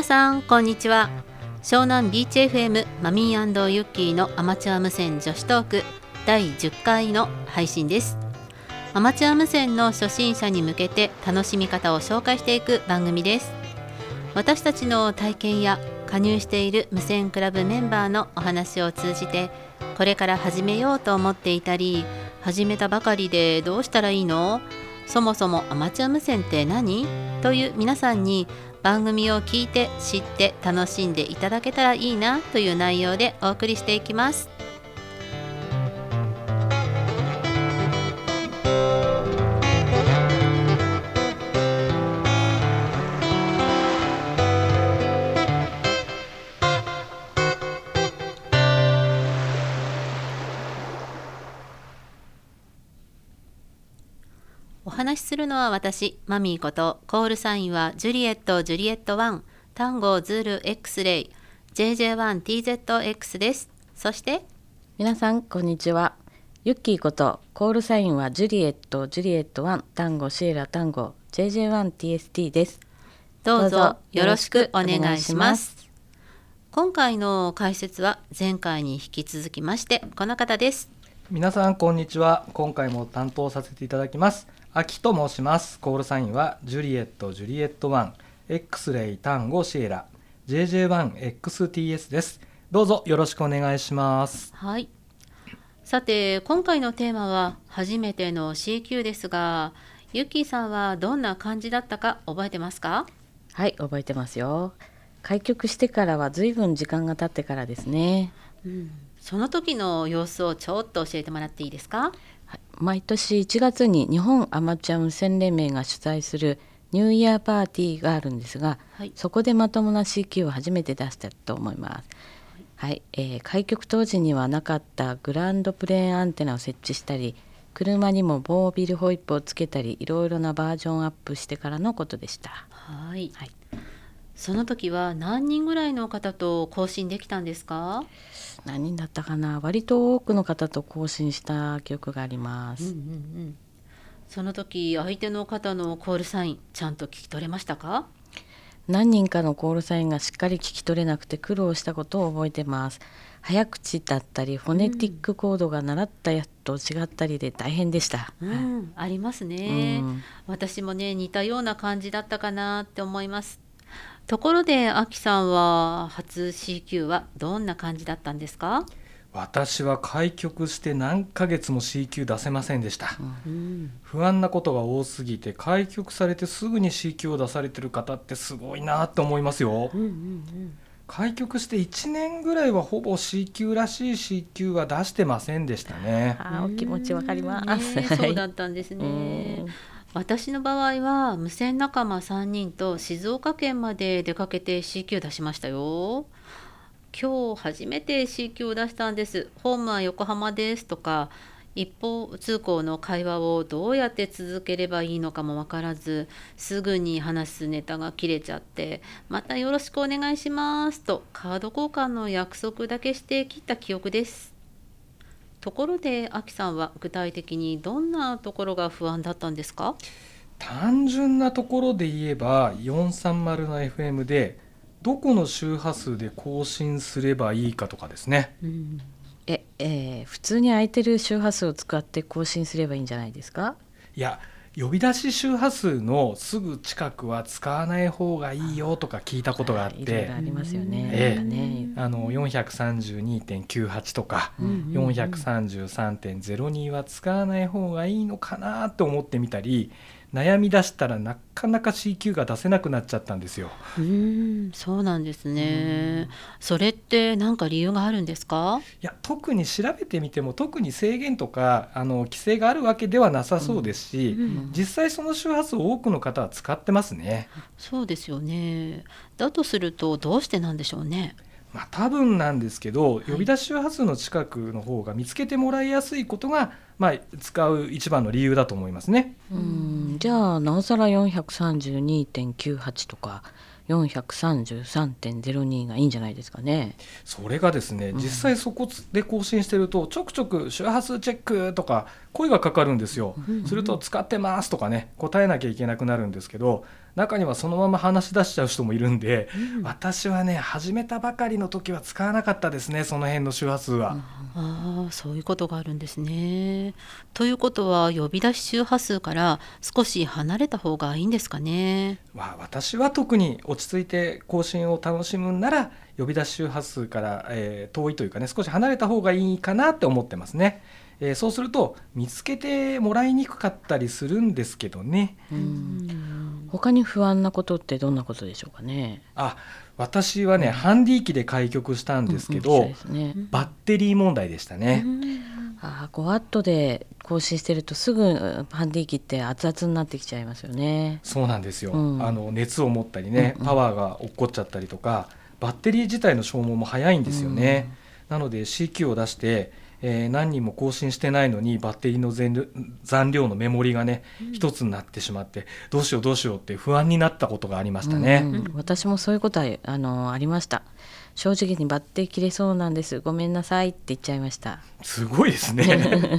皆さんこんにちは。湘南ビーチ FM マミーユッキーのアマチュア無線女子トーク第10回の配信です。アマチュア無線の初心者に向けて楽しみ方を紹介していく番組です。私たちの体験や加入している無線クラブメンバーのお話を通じてこれから始めようと思っていたり始めたばかりでどうしたらいいの？そもそもアマチュア無線って何？という皆さんに番組を聞いて知って楽しんでいただけたらいいなという内容でお送りしていきます。のは私、マミーこと、コールサインはジュリエット、ジュリエット1、タンゴ、ズール、X レイ、JJ1TZX です。そして、皆さん、こんにちは。ユッキーこと、コールサインはジュリエット、ジュリエット1、タンゴ、シエラ、タンゴ、JJ1TST です。どうぞよろしくお願いします。今回の解説は前回に引き続きましてこの方です。皆さんこんにちは。今回も担当させていただきます。秋と申します。コールサインはジュリエットジュリエット1 X レイタンゴシエラ。JJ1XTS です。どうぞよろしくお願いします。はい。さて今回のテーマは初めての CQ ですがゆきさんはどんな感じだったか覚えてますか？はい覚えてますよ。開局してからは随分時間が経ってからですね、うん、その時の様子をちょっと教えてもらっていいですか？毎年1月に日本アマチュア無線連盟が主催するニューイヤーパーティーがあるんですが、はい、そこでまともな CQ を初めて出したと思います。はい、はい、えー、開局当時にはなかったグランドプレーンアンテナを設置したり車にもボービルホイップをつけたりいろいろなバージョンアップしてからのことでした。はい、はい、その時は何人ぐらいの方と更新できたんですか？何人だったかな？割と多くの方と更新した記憶があります、うんうんうん、その時相手の方のコールサインちゃんと聞き取れましたか？何人かのコールサインがしっかり聞き取れなくて苦労したことを覚えてます。早口だったりフォネティックコードが習ったやつと違ったりで大変でした、うん、ありますね、うん、私もね似たような感じだったかなって思いますところであきさんは初 CQ はどんな感じだったんですか？私は開局して何ヶ月も CQ 出せませんでした、うん、不安なことが多すぎて開局されてすぐに CQ を出されてる方ってすごいなと思いますよ、うんうんうん、開局して1年ぐらいはほぼ CQ らしい CQ は出してませんでしたね。あお気持ちわかります、ね、そうだったんですね私の場合は無線仲間3人と静岡県まで出かけて CQ 出しましたよ。今日初めて CQ を出したんです。ホームは横浜ですとか一方通行の会話をどうやって続ければいいのかも分からずすぐに話すネタが切れちゃってまたよろしくお願いしますとカード交換の約束だけして切った記憶です。ところでアキさんは具体的にどんなところが不安だったんですか？単純なところで言えば430の FM でどこの周波数で更新すればいいかとかですね。うん、ええー、普通に空いてる周波数を使って更新すればいいんじゃないですか？いや呼び出し周波数のすぐ近くは使わない方がいいよとか聞いたことがあって、ありますよね。ええ、あの432.98とか、うん、433.02は使わない方がいいのかなと思ってみたり。悩み出したらなかなか CQ が出せなくなっちゃったんですよ。うんそうなんですね。それって何か理由があるんですか？いや特に調べてみても特に制限とかあの規制があるわけではなさそうですし、うんうん、実際その周波数を多くの方は使ってますね。そうですよね。だとするとどうしてなんでしょうね。まあ、多分なんですけど、呼び出し周波数の近くの方が見つけてもらいやすいことが、まあ、使う一番の理由だと思いますね。うんじゃあなおさら432.98とか433.02がいいんじゃないですかね。それがですね、実際そこで更新してるとちょくちょく周波数チェックとか声がかかるんですよ。すると使ってますとかね答えなきゃいけなくなるんですけど中にはそのまま話し出しちゃう人もいるんで、うん、私はね始めたばかりの時は使わなかったですねその辺の周波数は。ああそういうことがあるんですね。ということは呼び出し周波数から少し離れた方がいいんですかね？まあ、私は特に落ち着いて更新を楽しむんなら呼び出し周波数から、えー、遠いというかね少し離れた方がいいかなって思ってますね。えー、そうすると見つけてもらいにくかったりするんですけどね。他に不安なことってどんなことでしょうかね？あ私はね、うん、ハンディ機で開局したんですけど、うんうんね、バッテリー問題でしたね。あ5ワットで更新してるとすぐハンディ機って熱々になってきちゃいますよね。そうなんですよ。うん、あの熱を持ったりね、パワーが落っこっちゃったりとか、バッテリー自体の消耗も早いんですよね。なので CQ を出してえー、何人も更新してないのにバッテリーの残量のメモリがね一、うん、つになってしまってどうしようどうしようって不安になったことがありましたね。うん。うん、私もそういうことはあのありました。正直にバッテリー切れそうなんです。ごめんなさいって言っちゃいました。すごいですね。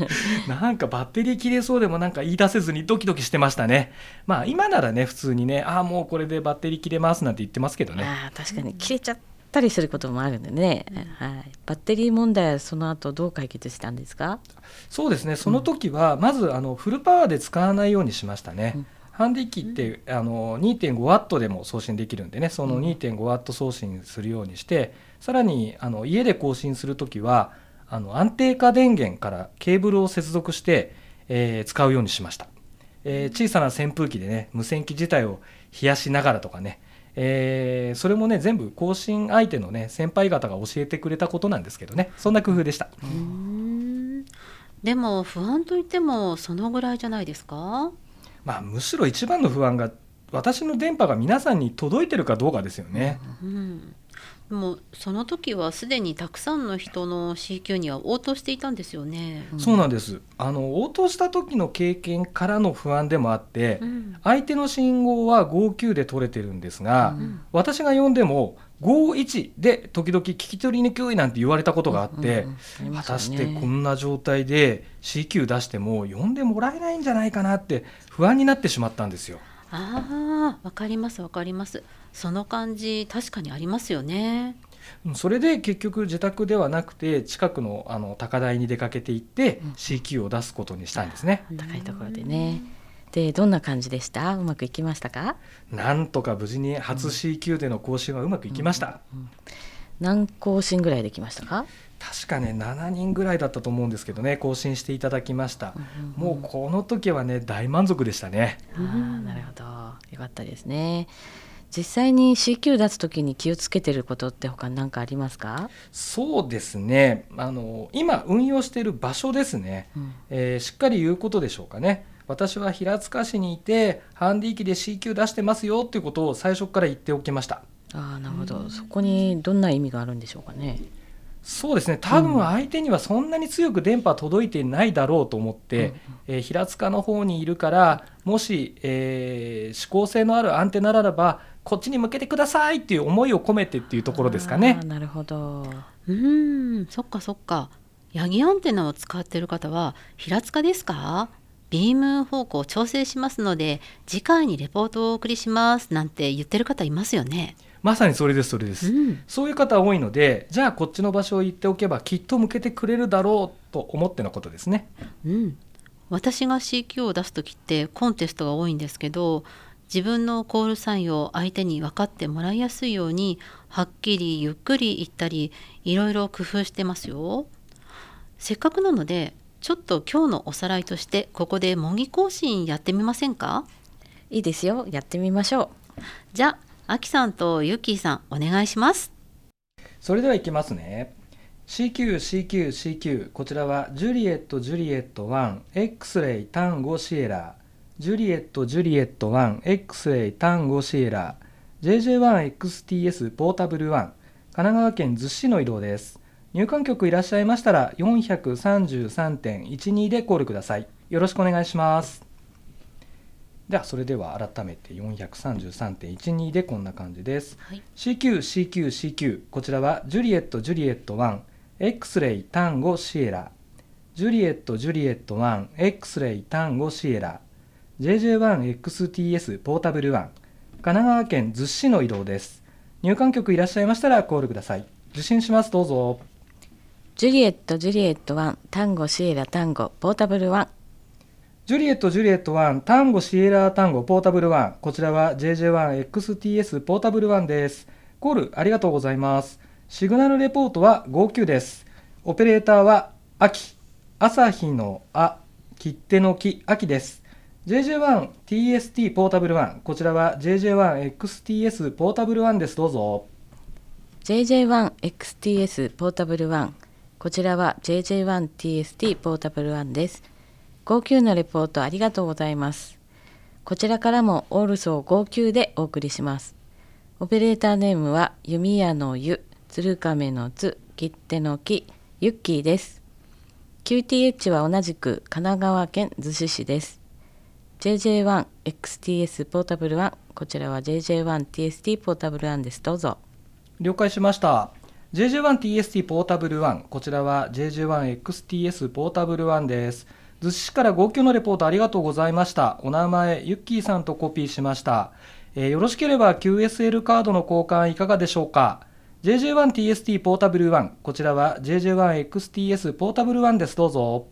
なんかバッテリー切れそうでもなんか言い出せずにドキドキしてましたね。まあ今ならね普通にねああもうこれでバッテリー切れますなんて言ってますけどね。あ確かに切れちゃっったりすることもあるんでね、うん、はい、バッテリー問題はその後どう解決したんですか？そうですね。その時はまずあのフルパワーで使わないようにしましたね。うん。ハンディ機ってあの2.5ワットでも送信できるんでね。その2.5ワット送信するようにしてさらにあの家で更新する時はあの安定化電源からケーブルを接続して、えー、使うようにしました、えー、小さな扇風機でね無線機自体を冷やしながらとかねえー、それもね全部更新相手のね先輩方が教えてくれたことなんですけどね。そんな工夫でした。でも不安といってもそのぐらいじゃないですか？まあむしろ一番の不安が私の電波が皆さんに届いてるかどうかですよね、うん、もうその時はすでにたくさんの人の CQ には応答していたんですよね。そうなんです。あの応答した時の経験からの不安でもあって、うん、相手の信号は59で取れてるんですが、うん、私が呼んでも51で時々聞き取りにくいなんて言われたことがあって、うんうんね、果たしてこんな状態で CQ 出しても呼んでもらえないんじゃないかなって不安になってしまったんですよ。ああわかりますわかりますその感じ確かにありますよね。それで結局自宅ではなくて近くのあの高台に出かけていって CQ を出すことにしたんですね、うん、高いところでね。でどんな感じでした？うまくいきましたか？なんとか無事に初 CQ での更新はうまくいきました、うんうん、何更新ぐらいできましたか？確かね7人ぐらいだったと思うんですけどね更新していただきました、うんうん、もうこの時はね大満足でしたね。あなるほど。よかったですね実際に CQ 出す時に気をつけてることって他に何かありますか？そうですね。あの今運用している場所ですね、うん、えー、しっかり言うことでしょうかね。私は平塚市にいてハンディ機で CQ 出してますよっていうことを最初から言っておきました。あなるほど。そこにどんな意味があるんでしょうかね？そうですね。多分相手にはそんなに強く電波届いてないだろうと思って、うん、えー、平塚の方にいるからもし、えー、指向性のあるアンテナならばこっちに向けてくださいっていう思いを込めてっていうところですかね。なるほどうんそっかそっかヤギアンテナを使ってる方は平塚ですか？ビーム方向調整しますので次回にレポートをお送りしますなんて言ってる方いますよね。まさにそれですそれです、うん、そういう方多いのでじゃあこっちの場所を言っておけばきっと向けてくれるだろうと思ってのことですね。うん、私が CQ を出す時ってコンテストが多いんですけど自分のコールサインを相手に分かってもらいやすいようにはっきりゆっくり言ったりいろいろ工夫してますよ。せっかくなのでちょっと今日のおさらいとしてここで模擬更新やってみませんか？いいですよ。やってみましょう。じゃあきさんとゆきーさんお願いします。それではいきますね。CQCQCQ こちらはジュリエットジュリエット 1X レイ単語シエラジュリエットジュリエット 1X レイ単語シエラ JJ1XTS ポータブル1神奈川県逗子市の移動です。入管局いらっしゃいましたら433.12でコールください。よろしくお願いします。ではそれでは改めて433.12でこんな感じです、はい、CQCQCQ こちらはジュリエットジュリエット 1X レイ単語シエラジュリエットジュリエット 1X レイ単語シエラ JJ1XTS ポータブル1神神奈川県逗子市の移動です。入管局いらっしゃいましたらコールください。受信します。どうぞ。ジュリエットジュリエット1タンゴシエラタンゴポータブル1ジュリエットジュリエット1タンゴシエラタンゴポータブル1こちらは JJ1XTS ポータブル1です。コールありがとうございます。シグナルレポートは59です。オペレーターは秋朝日のあ切手の木秋です JJ1TST ポータブル1こちらは JJ1XTS ポータブル1です。どうぞ。JJ1XTS ポータブル1こちらは JJ1TST ポータブル1です。59のレポートありがとうございます。こちらからもオールソー59でお送りします。オペレーターネームは弓矢の湯鶴亀の津切手の木ユッキーです。QTH は同じく神奈川県逗子市です。JJ1XTS ポータブル1こちらは JJ1TST ポータブル1です。どうぞ。了解しました。JJ1TST ポータブル1こちらは JJ1XTS ポータブル1です。逗子市から号泣のレポートありがとうございました。お名前ユッキーさんとコピーしました、えー、よろしければ QSL カードの交換いかがでしょうか？JJ1TST ポータブル1こちらは JJ1XTS ポータブル1です。どうぞ。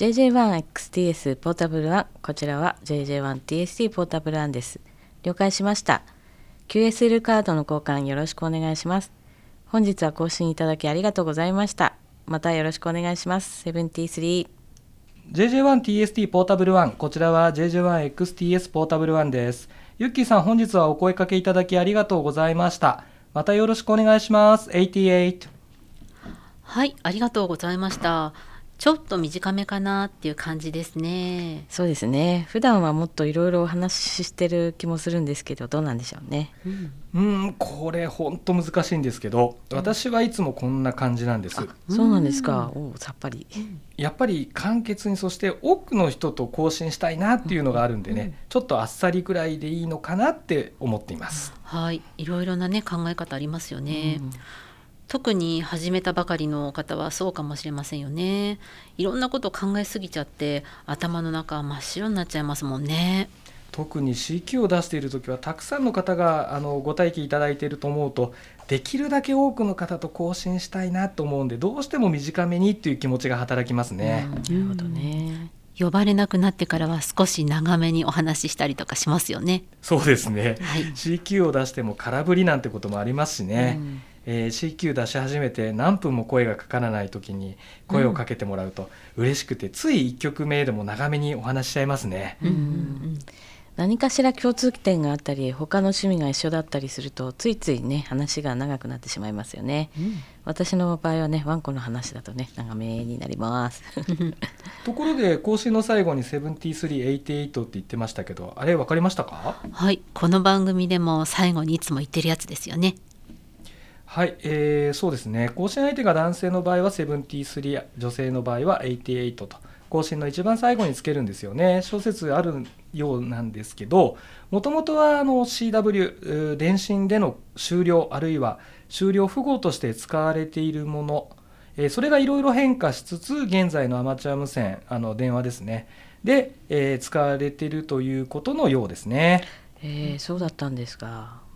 JJ1XTS ポータブル1こちらは JJ1TST ポータブル1です。了解しました。QSL カードの交換よろしくお願いします。本日は更新いただきありがとうございました。またよろしくお願いします。73 JJ1TST ポータブル1こちらは JJ1XTS ポータブル1です。ユッキーさん本日はお声かけいただきありがとうございました。またよろしくお願いします。88はいありがとうございましたちょっと短めかなっていう感じですね。そうですね。普段はもっといろいろお話ししてる気もするんですけどどうなんでしょうね。うん、んこれ本当難しいんですけど私はいつもこんな感じなんです、そうなんですか。おさっぱり。やっぱり簡潔にそして多くの人と交信したいなっていうのがあるんでね、ちょっとあっさりぐらいでいいのかなって思っています。はい。いろいろなね考え方ありますよね、うん特に始めたばかりの方はそうかもしれませんよねいろんなこと考えすぎちゃって頭の中真っ白になっちゃいますもんね特に CQ を出している時はたくさんの方があのご待機いただいていると思うとできるだけ多くの方と更新したいなと思うんでどうしても短めにっていう気持ちが働きますね。なるほどね呼ばれなくなってからは少し長めにお話ししたりとかしますよね。そうですね。はい、CQ を出しても空振りなんてこともありますしね。うんえー、CQ 出し始めて何分も声がかからない時に声をかけてもらうと嬉しくて、うん、つい1曲目でも長めにお話しちゃいますね。うんうんうん。何かしら共通点があったり他の趣味が一緒だったりするとついついね話が長くなってしまいますよね、うん、私の場合はねワンコの話だとね長めになります。ところで更新の最後に7388って言ってましたけどあれ分かりましたか？はい。この番組でも最後にいつも言ってるやつですよねはい、えー、そうですね。更新相手が男性の場合は73女性の場合は88と。更新の一番最後につけるんですよね。小説あるようなんですけどもともとはあの CW 電信での終了あるいは終了符号として使われているもの、えー、それがいろいろ変化しつつ現在のアマチュア無線あの電話ですね。で、えー、使われているということのようですね。えー、そうだったんですか。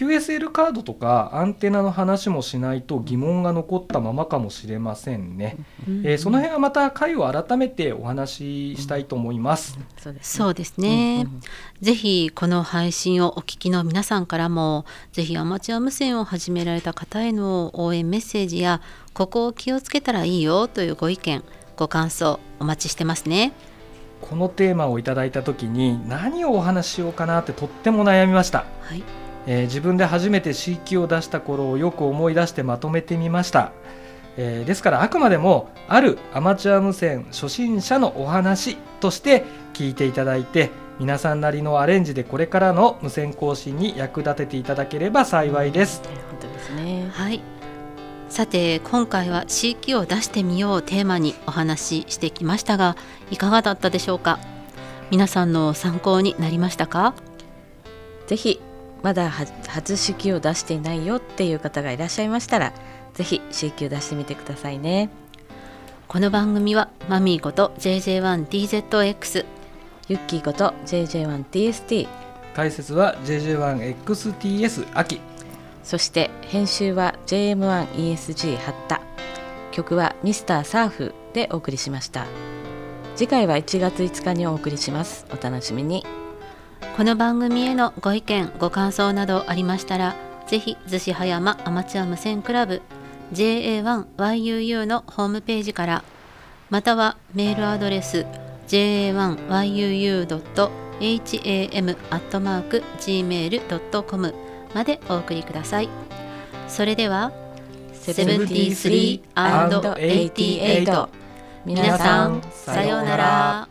うん QSL カードとかアンテナの話もしないと疑問が残ったままかもしれませんね、うん、えー、その辺はまた回を改めてお話ししたいと思います、うん、そうですね、うん、ぜひこの配信をお聞きの皆さんからもぜひアマチュア無線を始められた方への応援メッセージやここを気をつけたらいいよというご意見ご感想お待ちしてますね。このテーマをいただいた時に何をお話ししようかなってとっても悩みました、はいえー、自分で初めて C 級を出した頃をよく思い出してまとめてみました、えー、ですからあくまでもあるアマチュア無線初心者のお話として聞いていただいて皆さんなりのアレンジでこれからの無線更新に役立てていただければ幸いです。本当ですね。はい。さて今回は C 級を出してみようテーマにお話ししてきましたがいかがだったでしょうか？皆さんの参考になりましたか？ぜひまだ初試給を出していないよっていう方がいらっしゃいましたらぜひ C 級出してみてくださいね。この番組はマミーこと JJ1DZX ユッキーこと JJ1TST 解説は JJ1XTS 秋そして編集は JM1ESG 八田。曲はミスターサーフでお送りしました。次回は1月5日にお送りします。お楽しみにこの番組へのご意見ご感想などありましたらぜひ逗子葉山アマチュア無線クラブ JA1YUU のホームページからまたはメールアドレス ja1yuu.ham.gmail.com までお送りください。それでは、73 73&88 皆さん、さようなら。